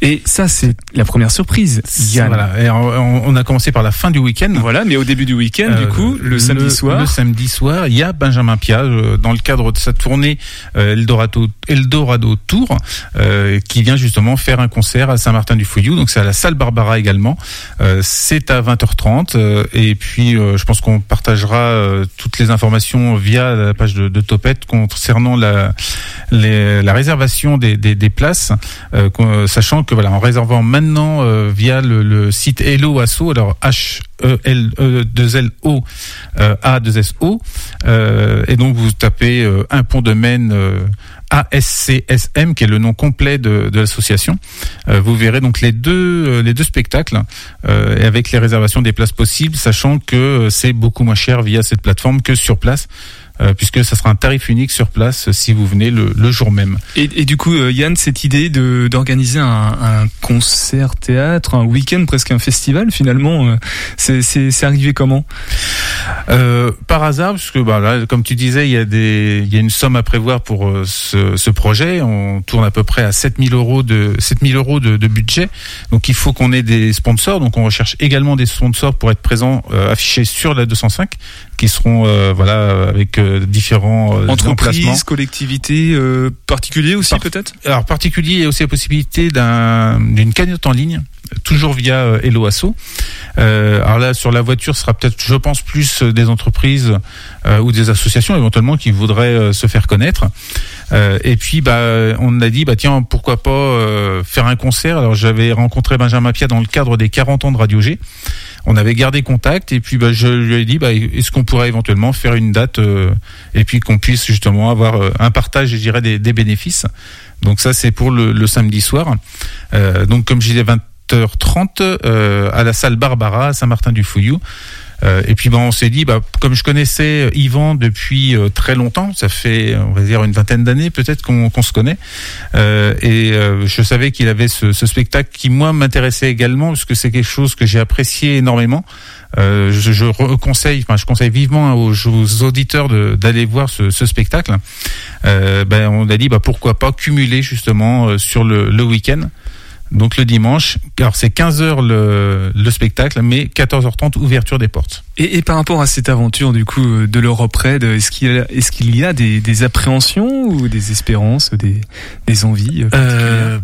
Et ça c'est la première surprise. Yann. Voilà. Et on, on a commencé par la fin du week-end. Voilà, mais au début du week-end, Euh, du coup, le, samedi soir. Le samedi soir, il y a Benjamin Pia euh, dans le cadre de sa tournée euh, Eldorado, Eldorado Tour, euh, qui vient justement faire un concert à Saint-Martin-du-Fouillou. Donc c'est à la salle Barbara également. Euh, c'est à 20h30 euh, et puis euh, je pense qu'on partagera euh, toutes les informations via la page de, de Topette concernant la les- la réservation des, des, des places, euh, sachant que voilà en réservant maintenant euh, via le, site Hello Asso, alors H E L E 2 L O euh, A 2 S O euh, et donc vous tapez un pont de Maine ASCSM qui est le nom complet de, l'association. Vous verrez donc les deux les deux spectacles euh, et avec les réservations des places possibles, sachant que c'est beaucoup moins cher via cette plateforme que sur place. Euh, puisque ça sera un tarif unique sur place euh, si vous venez le, le jour même. Et, et du coup, euh, Yann, cette idée de d'organiser un, un concert théâtre, un week-end, presque un festival, finalement, euh, c'est arrivé comment? Euh, par hasard, parce que bah, là, comme tu disais, il y a des, il y a une somme à prévoir pour ce, ce projet. On tourne à peu près à 7000 euros de 7000 euros de, de budget. Donc il faut qu'on ait des sponsors. Donc on recherche également des sponsors pour être présents, euh, affichés sur la 205, qui seront euh, voilà avec euh, différents euh, emplacements. Entreprise, collectivité, euh, particulier aussi peut-être Alors particulier, il y a aussi la possibilité d'un- d'une cagnotte en ligne, toujours via euh, Hello Asso. Euh, alors là, sur la voiture, ce sera peut-être, je pense, plus des entreprises euh, ou des associations éventuellement qui voudraient euh, se faire connaître. Euh, et puis, bah, on a dit, bah tiens, pourquoi pas euh, faire un concert. Alors j'avais rencontré Benjamin Pia dans le cadre des 40 ans de Radio G. On avait gardé contact et puis bah, je lui ai dit bah, est-ce qu'on pourrait éventuellement faire une date euh, et puis qu'on puisse justement avoir euh, un partage je dirais des, bénéfices. Donc ça c'est pour le, samedi soir. Euh, donc comme je disais 20h30 euh, à la salle Barbara à Saint-Martin-du-Fouillou. Euh, et puis ben on s'est dit bah comme je connaissais Yvan depuis euh, très longtemps, ça fait on va dire une vingtaine d'années peut-être qu'on se connaît, euh, et euh, je savais qu'il avait ce, spectacle qui moi m'intéressait également parce que c'est quelque chose que j'ai apprécié énormément. Euh, je, conseille, enfin je conseille vivement aux, aux auditeurs d'aller voir ce, spectacle. Euh, ben on a dit bah pourquoi pas cumuler justement euh, sur le week-end. Donc le dimanche, alors c'est 15h le, le spectacle, mais 14h30 ouverture des portes. Et, et par rapport à cette aventure du coup euh, de l'Europe Red, est-ce qu'il y a, est-ce qu'il y a des, des appréhensions ou des espérances, des, des envies Euh,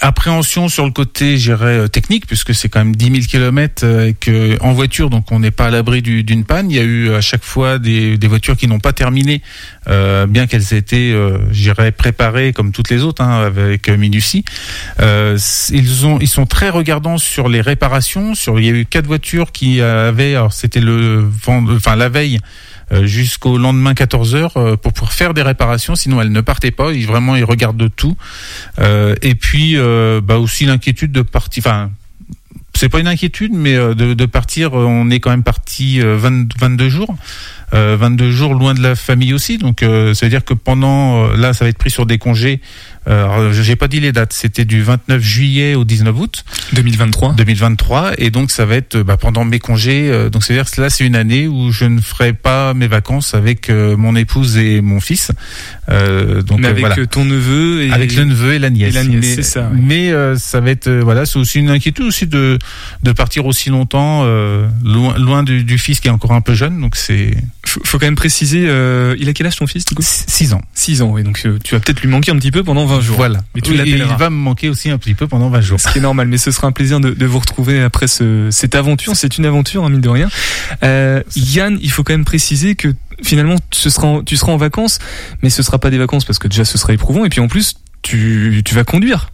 appréhension sur le côté, j'irais euh, technique, puisque c'est quand même 10 000 kilomètres euh, en voiture, donc on n'est pas à l'abri du- d'une panne. Il y a eu à chaque fois des, des voitures qui n'ont pas terminé, euh, bien qu'elles aient été, euh, j'irais, préparées comme toutes les autres, hein, avec euh, minutie. Euh, ils ont, ils sont très regardants sur les réparations. Sur, il y a eu quatre voitures qui avaient, alors c'était le, enfin la veille. Euh, jusqu'au lendemain 14 heures euh, pour pouvoir faire des réparations. Sinon elles ne partaient pas. Ils vraiment ils regardent de tout. Euh, et puis bah aussi l'inquiétude de partir enfin c'est pas une inquiétude mais de, partir on est quand même parti euh, 20 22 jours euh, 22 jours loin de la famille aussi donc euh, ça veut dire que pendant euh, là ça va être pris sur des congés euh, j'ai pas dit les dates c'était du 29 juillet au 19 août 2023 2023 et donc ça va être bah, pendant mes congés euh, donc c'est à dire que là c'est une année où je ne ferai pas mes vacances avec euh, mon épouse et mon fils euh, donc Mais avec voilà. ton neveu et avec le neveu et la nièce. Et la nièce, mais ça, oui. mais, euh, ça va être voilà, c'est aussi une inquiétude aussi de de partir aussi longtemps euh, loin loin du, du fils qui est encore un peu jeune, donc c'est faut, faut quand même préciser, euh, il a quel âge ton fils du coup? 6 ans. 6 ans, oui. Donc euh, tu vas peut-être lui manquer un petit peu pendant 20 jours. Voilà. Mais tu Oui, il va me manquer aussi un petit peu pendant 20 jours. Ce qui est normal, mais ce sera un plaisir de, de vous retrouver après ce, cette aventure. C'est une aventure, hein, mine de rien. Euh, Yann, il faut quand même préciser que finalement, ce sera en- tu seras en vacances, mais ce sera pas des vacances parce que déjà ce sera éprouvant, et puis en plus, tu, tu vas conduire.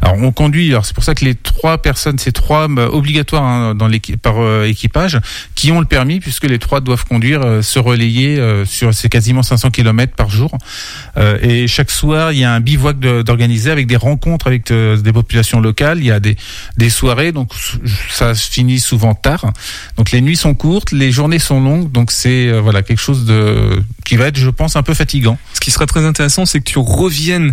Alors on conduit, alors c'est pour ça que les trois personnes, c'est trois euh, obligatoires hein, dans l'équipe par euh, équipage, qui ont le permis puisque les trois doivent conduire, euh, se relayer euh, sur c'est quasiment 500 km par jour. Euh, et chaque soir, il y a un bivouac d'organiser avec des rencontres avec euh, des populations locales. Il y a des des soirées, donc ça finit souvent tard. Donc les nuits sont courtes, les journées sont longues, donc c'est voilà quelque chose de qui va être, je pense, un peu fatigant. Ce qui sera très intéressant, c'est que tu reviennes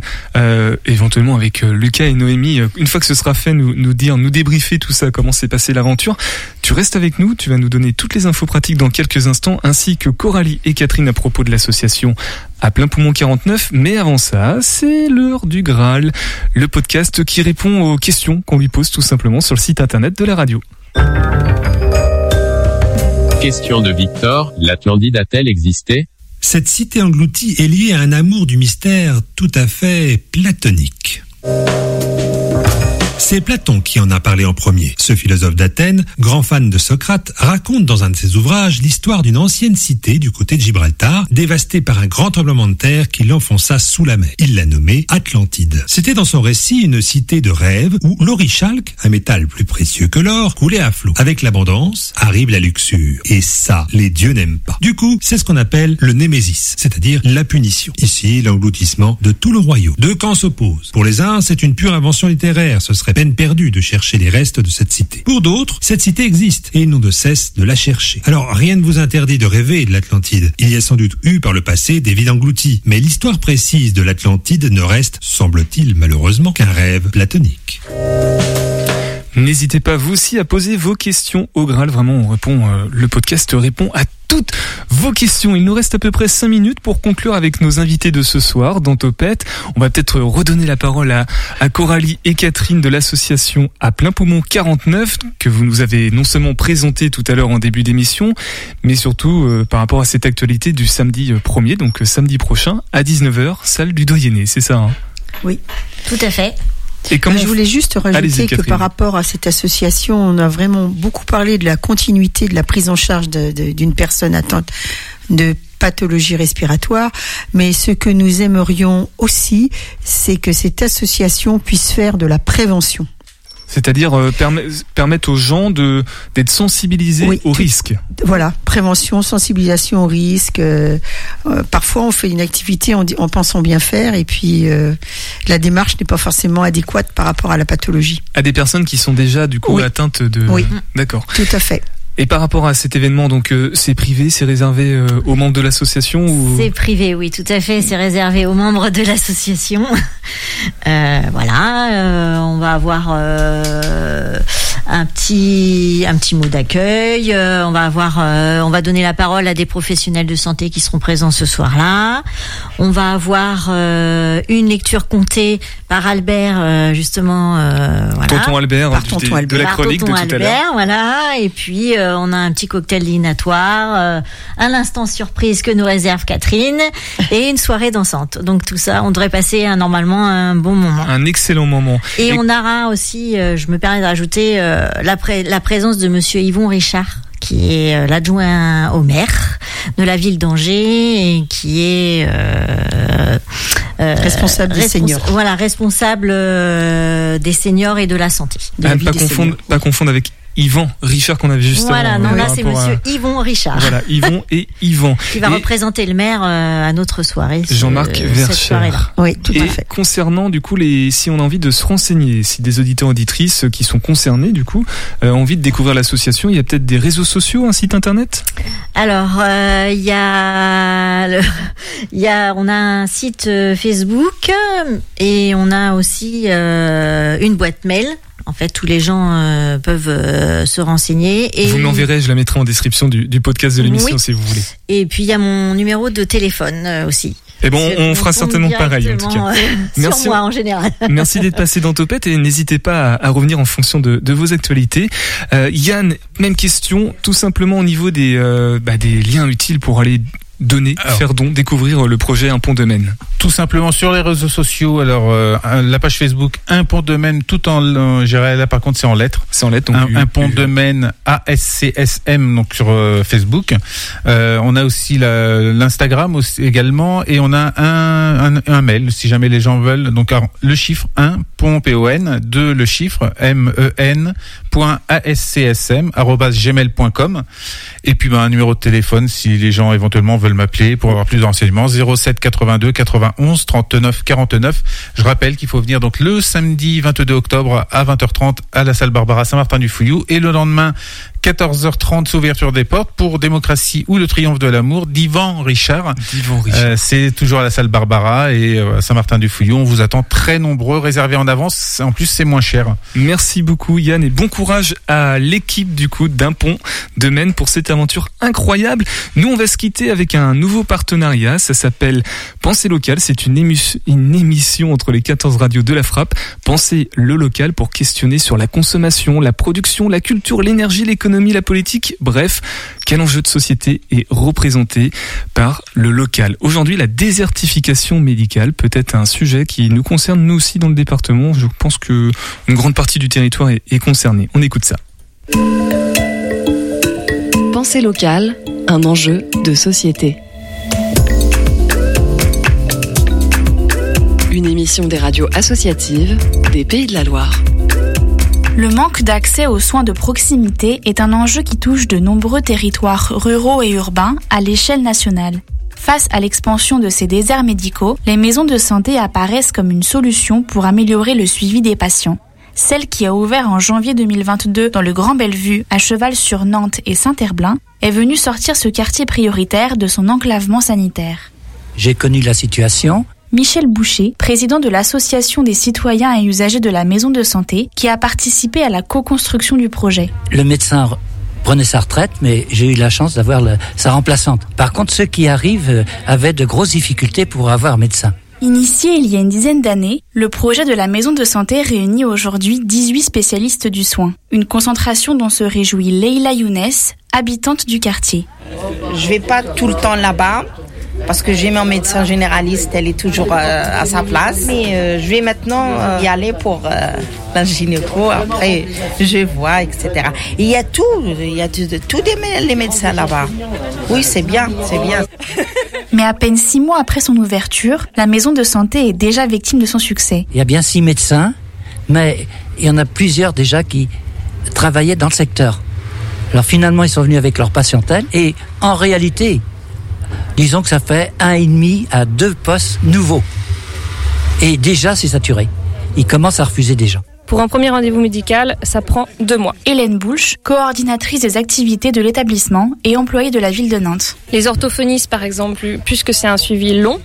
éventuellement avec Lucas et Noémie, euh, une fois que ce sera fait, nous, nous dire, nous débriefer tout ça, comment s'est passée l'aventure. Tu restes avec nous, tu vas nous donner toutes les infos pratiques dans quelques instants, ainsi que Coralie et Catherine à propos de l'association à plein poumon 49. Mais avant ça, c'est l'heure du Graal, le podcast qui répond aux questions qu'on lui pose tout simplement sur le site internet de la radio. Question de Victor, l'Atlantide a-t-elle existé? Cette cité engloutie est liée à un amour du mystère tout à fait platonique. Música C'est Platon qui en a parlé en premier. Ce philosophe d'Athènes, grand fan de Socrate, raconte dans un de ses ouvrages l'histoire d'une ancienne cité du côté de Gibraltar, dévastée par un grand tremblement de terre qui l'enfonça sous la mer. Il l'a nommée Atlantide. C'était dans son récit une cité de rêve où l'orichalque, un métal plus précieux que l'or, coulait à flot. Avec l'abondance arrive la luxure. Et ça, les dieux n'aiment pas. Du coup, c'est ce qu'on appelle le némésis, c'est-à-dire la punition. Ici, l'engloutissement de tout le royaume. Deux camps s'opposent. Pour les uns, c'est une pure invention littéraire. Peine perdue de chercher les restes de cette cité. Pour d'autres, cette cité existe et ils n'ont de cesse de la chercher. Alors, rien ne vous interdit de rêver de l'Atlantide. Il y a sans doute eu par le passé des villes englouties. Mais l'histoire précise de l'Atlantide ne reste, semble-t-il malheureusement, qu'un rêve platonique. N'hésitez pas vous aussi à poser vos questions au Graal. Vraiment, on répond, euh, le podcast répond à toutes vos questions. Il nous reste à peu près 5 minutes pour conclure avec nos invités de ce soir dans Topette. On va peut-être redonner la parole à, à Coralie et Catherine de l'association à plein poumon 49 que vous nous avez non seulement présenté tout à l'heure en début d'émission, mais surtout euh, par rapport à cette actualité du samedi euh, 1er, donc euh, samedi prochain à 19h, salle du Doyenné, c'est ça hein? Oui. Tout à fait. Et comment je voulais juste rajouter que par rapport à cette association, on a vraiment beaucoup parlé de la continuité de la prise en charge d'une personne atteinte de pathologie respiratoire, mais ce que nous aimerions aussi, c'est que cette association puisse faire de la prévention. C'est-à-dire euh, permet- permettre aux gens de d'être sensibilisés Oui, aux tout- risques. Voilà, prévention, sensibilisation au risque. euh, euh, parfois, on fait une activité en, pensant bien faire, et puis la démarche n'est pas forcément adéquate par rapport à la pathologie. À des personnes qui sont déjà du coup Oui. atteintes de. Oui. D'accord. Tout à fait. Et par rapport à cet événement, donc euh, c'est privé, c'est réservé euh, aux membres de l'association ou? C'est privé, oui, tout à fait. C'est réservé aux membres de l'association. Euh, voilà, euh, on va avoir euh, un petit un petit mot d'accueil. euh, on va avoir, euh, on va donner la parole à des professionnels de santé qui seront présents ce soir-là. On va avoir euh, une lecture comptée par Albert, justement. voilà. Tonton Albert Par du- Tonton de la Albert. chronique de tout à l'heure. Albert, voilà. Et puis on a un petit cocktail dînatoire, un instant surprise que nous réserve Catherine et une soirée dansante. Donc tout ça, on devrait passer normalement un bon moment. Un excellent moment. Et, on aura aussi, je me permets de rajouter, euh, la, pré- la présence de Monsieur Yvon Richard, qui est euh, l'adjoint au maire de la ville d'Angers et qui est euh, euh, Responsable des seniors. Voilà, responsable euh, des seniors et de la santé. De Ah, la pas confondre, pas confondre avec Yvan Richard qu'on avait juste Voilà, non, euh, là par c'est à- Monsieur Yvon Richard. Voilà, Yvon et Yvan. Qui va Et représenter le maire euh, à notre soirée. Jean-Marc Vercher. Oui, tout et à fait. concernant du coup les, si on a envie de se renseigner, si des auditeurs auditrices qui sont concernés du coup euh, ont envie de découvrir l'association, il y a peut-être des réseaux sociaux, un site internet? Alors, euh, il y a, le- il y a, on a un site euh, Facebook euh, et on a aussi euh, une boîte mail. En fait, tous les gens euh, peuvent euh, se renseigner. Et, Vous l'enverrez, je la mettrai en description du, du podcast de l'émission Oui. si vous voulez. et puis il y a mon numéro de téléphone euh, aussi. Et bon, C'est- on fera certainement pareil en tout cas. Merci. Sur moi en général. Merci d'être passé dans Topette et n'hésitez pas à, à revenir en fonction de, de vos actualités. Yann, même question, tout simplement au niveau des, bah, des liens utiles pour aller donner, faire don, découvrir le projet Un Pont de Maine Tout simplement sur les réseaux sociaux. Alors euh, la page Facebook Un Pont de Maine, tout en, euh, là par contre c'est en lettres. C'est en lettres. Un, Donc, un Pont de Maine ASCSM donc sur euh, Facebook. Euh, on a aussi l'Instagram aussi également et on a un, un, un mail si jamais les gens veulent. Donc alors, le chiffre 1 pont P O N 2 le chiffre M E N point ASCSM arobase gmail.com et puis ben, un numéro de téléphone si les gens éventuellement veulent m'appeler pour avoir plus de renseignements 07 82 91 39 49 je rappelle qu'il faut venir donc le samedi 22 octobre à 20h30 à la salle Barbara Saint-Martin-du-Fouillou et le lendemain 14h30 ouverture des portes pour démocratie ou le triomphe de l'amour d'Ivan Richard. D'Ivan Richard. Euh, c'est toujours à la salle Barbara et euh, à Saint-Martin-du-Fouillou. On vous attend très nombreux, réservé en avance. En plus, c'est moins cher. Merci beaucoup Yann et bon courage à l'équipe du coup d'un pont de Maine pour cette aventure incroyable. Nous on va se quitter avec un nouveau partenariat, ça s'appelle Pensée locale, c'est une, ému- une émission entre les 14 radios de la frappe. Pensez le local pour questionner sur la consommation, la production, la culture, l'énergie, l'économie, la politique, bref, quel enjeu de société est représenté par le local. Aujourd'hui, la désertification médicale peut être un sujet qui nous concerne nous aussi dans le département. Je pense que une grande partie du territoire est, est concernée. On écoute ça. Pensée locale, un enjeu de société. Une émission des radios associatives des Pays de la Loire. Le manque d'accès aux soins de proximité est un enjeu qui touche de nombreux territoires ruraux et urbains à l'échelle nationale. Face à l'expansion de ces déserts médicaux, les maisons de santé apparaissent comme une solution pour améliorer le suivi des patients. Celle qui a ouvert en janvier 2022 dans le Grand Bellevue, à cheval sur Nantes et Saint-Herblain, est venue sortir ce quartier prioritaire de son enclavement sanitaire. J'ai connu la situation. Michel Boucher, président de l'Association des citoyens et usagers de la maison de santé, qui a participé à la co-construction du projet. Le médecin re- prenait sa retraite, mais j'ai eu la chance d'avoir sa remplaçante. Par contre, ceux qui arrivent euh, avaient de grosses difficultés pour avoir un médecin. Initié il y a une dizaine d'années, le projet de la maison de santé réunit aujourd'hui 18 spécialistes du soin. Une concentration dont se réjouit Leila Younes, habitante du quartier. Je vais pas tout le temps là-bas parce que j'ai mon médecin généraliste, elle est toujours euh, à sa place. Mais euh, je vais maintenant euh, y aller pour euh, la gynéco. Après, je vois, etc. Et Il y a tout, il y a tout- tous les médecins là-bas. Oui, c'est bien, c'est bien. Mais à peine six mois après son ouverture, la maison de santé est déjà victime de son succès. Il y a bien six médecins, mais il y en a plusieurs déjà qui travaillaient dans le secteur. Alors finalement, ils sont venus avec leur patientèle et en réalité, disons que ça fait un et demi à deux postes nouveaux. Et déjà, c'est saturé. Ils commencent à refuser gens. Pour un premier rendez-vous médical, ça prend deux mois. Hélène Boulch, coordinatrice des activités de l'établissement et employée de la ville de Nantes. Les orthophonistes, par exemple, puisque c'est un suivi long,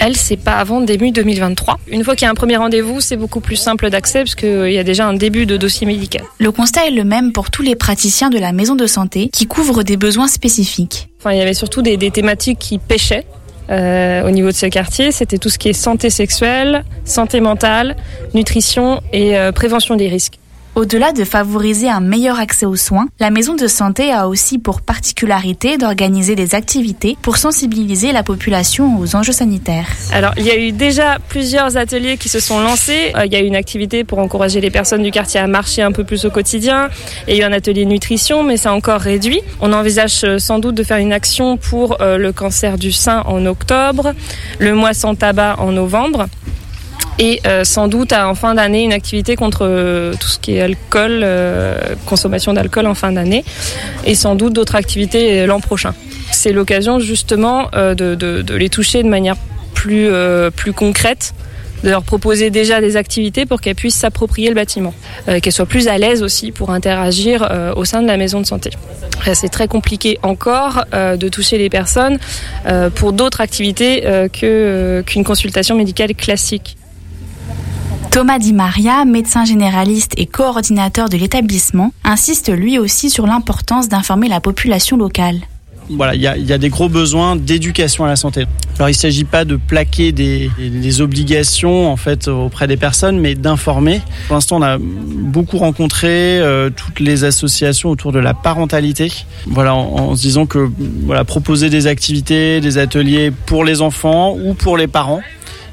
elle, c'est pas avant début 2023. Une fois qu'il y a un premier rendez-vous, c'est beaucoup plus simple d'accès parce qu'il y a déjà un début de dossier médical. Le constat est le même pour tous les praticiens de la maison de santé qui couvrent des besoins spécifiques. Enfin, il y avait surtout des, des thématiques qui pêchaient. Euh, au niveau de ce quartier, c'était tout ce qui est santé sexuelle, santé mentale, nutrition et euh, prévention des risques. Au-delà de favoriser un meilleur accès aux soins, la maison de santé a aussi pour particularité d'organiser des activités pour sensibiliser la population aux enjeux sanitaires. Alors, il y a eu déjà plusieurs ateliers qui se sont lancés. Euh, il y a eu une activité pour encourager les personnes du quartier à marcher un peu plus au quotidien. Il y a eu un atelier nutrition, mais c'est encore réduit. On envisage euh, sans doute de faire une action pour euh, le cancer du sein en octobre, le mois sans tabac en novembre. Et euh, sans doute en fin d'année une activité contre euh, tout ce qui est alcool, euh, consommation d'alcool en fin d'année, et sans doute d'autres activités l'an prochain. C'est l'occasion justement de, les toucher de manière plus, plus concrète, de leur proposer déjà des activités pour qu'elles puissent s'approprier le bâtiment, qu'elles soient plus à l'aise aussi pour interagir au sein de la maison de santé. C'est très compliqué encore de toucher les personnes pour d'autres activités qu'une consultation médicale classique. Thomas Di Maria, médecin généraliste et coordinateur de l'établissement, insiste lui aussi sur l'importance d'informer la population locale. voilà, il y a, des gros besoins d'éducation à la santé. Alors il ne s'agit pas de plaquer des, des, obligations en fait auprès des personnes, mais d'informer. Pour l'instant, on a beaucoup rencontré euh, toutes les associations autour de la parentalité. Voilà, en, en, se disant que voilà, proposer des activités, des ateliers pour les enfants ou pour les parents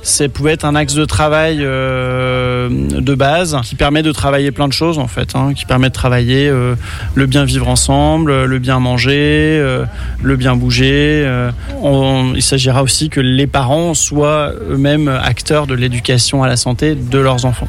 ça pouvait être un axe de travail euh, de base qui permet de travailler plein de choses en fait, hein, qui permet de travailler euh, le bien vivre ensemble, le bien manger, euh, le bien bouger. Euh, on, il s'agira aussi que les parents soient eux-mêmes acteurs de l'éducation à la santé de leurs enfants.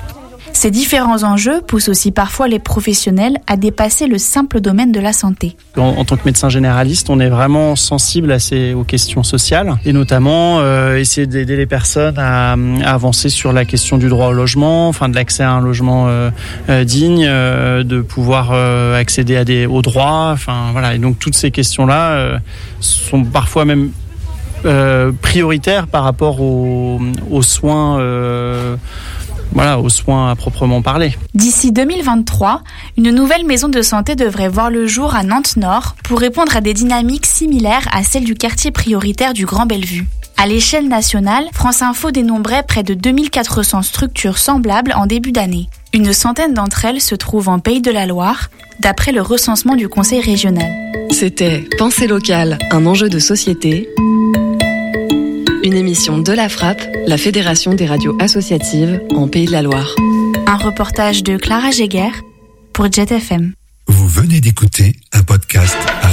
Ces différents enjeux poussent aussi parfois les professionnels à dépasser le simple domaine de la santé. En, tant que médecin généraliste, on est vraiment sensible à aux questions sociales et notamment euh, essayer d'aider les personnes à, avancer sur la question du droit au logement, enfin de l'accès à un logement euh, euh, digne, euh, de pouvoir euh, accéder aux droits, enfin voilà. Et donc toutes ces questions-là euh, sont parfois même prioritaires par rapport aux soins voilà, aux soins à proprement parler. D'ici 2023, une nouvelle maison de santé devrait voir le jour à Nantes-Nord pour répondre à des dynamiques similaires à celles du quartier prioritaire du Grand Bellevue. À l'échelle nationale, France Info dénombrait près de 2400 structures semblables en début d'année. Une centaine d'entre elles se trouvent en Pays de la Loire, d'après le recensement du Conseil régional. C'était Pensée locale, un enjeu de société une émission de la Frappe, la Fédération des radios associatives en Pays de la Loire. Un reportage de Clara Jéguer pour Jet FM. Vous venez d'écouter un podcast à